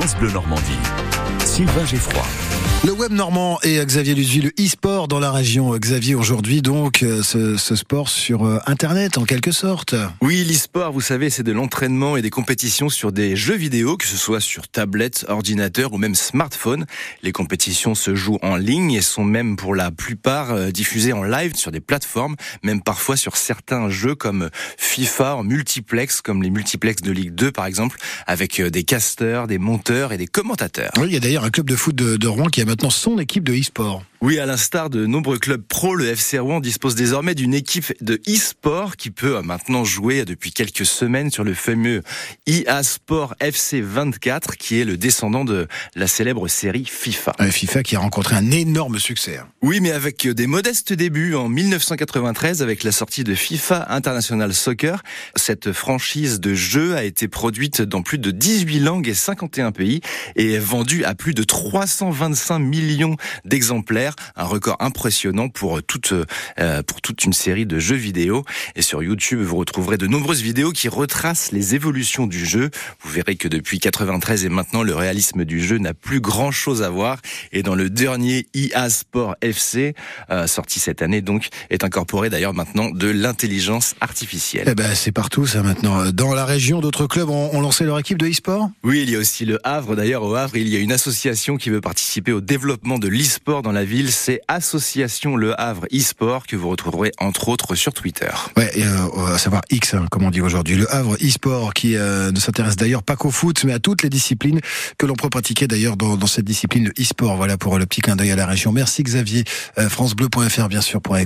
France Bleu Normandie. Sylvain Geffroy. Le web normand et Xavier Luzvi, le e-sport dans la région. Xavier, aujourd'hui donc, euh, ce, ce, sport sur euh, Internet en quelque sorte. Oui, l'e-sport, vous savez, c'est de l'entraînement et des compétitions sur des jeux vidéo, que ce soit sur tablette, ordinateur ou même smartphone. Les compétitions se jouent en ligne et sont même pour la plupart euh, diffusées en live sur des plateformes, même parfois sur certains jeux comme FIFA en multiplex, comme les multiplex de Ligue 2 par exemple, avec des casteurs, des monteurs et des commentateurs. Oui, il y a d'ailleurs un club de foot de, de Rouen qui a maintenant son équipe de e-sport. Oui, à l'instar de nombreux clubs pro, le FC Rouen dispose désormais d'une équipe de e-sport qui peut maintenant jouer depuis quelques semaines sur le fameux EA Sport FC 24 qui est le descendant de la célèbre série FIFA. FIFA qui a rencontré un énorme succès. hein. Oui, mais avec des modestes débuts en 1993 avec la sortie de FIFA International Soccer. Cette franchise de jeu a été produite dans plus de 18 langues et 51 pays et est vendue à plus de 325 millions d'exemplaires un record impressionnant pour toute euh, pour toute une série de jeux vidéo. Et sur YouTube, vous retrouverez de nombreuses vidéos qui retracent les évolutions du jeu. Vous verrez que depuis 93 et maintenant, le réalisme du jeu n'a plus grand chose à voir. Et dans le dernier EA Sport FC, euh, sorti cette année, donc, est incorporé d'ailleurs maintenant de l'intelligence artificielle. Eh ben, c'est partout ça maintenant. Dans la région, d'autres clubs ont, ont lancé leur équipe de e-sport? Oui, il y a aussi le Havre. D'ailleurs, au Havre, il y a une association qui veut participer au développement de l'e-sport dans la C'est Association Le Havre e-sport que vous retrouverez entre autres sur Twitter. Ouais, euh, à savoir X, hein, comme on dit aujourd'hui. Le Havre e-sport qui euh, ne s'intéresse d'ailleurs pas qu'au foot, mais à toutes les disciplines que l'on peut pratiquer d'ailleurs dans, dans cette discipline, le e-sport. Voilà pour le petit clin d'œil à la région. Merci Xavier. Euh, FranceBleu.fr bien sûr pour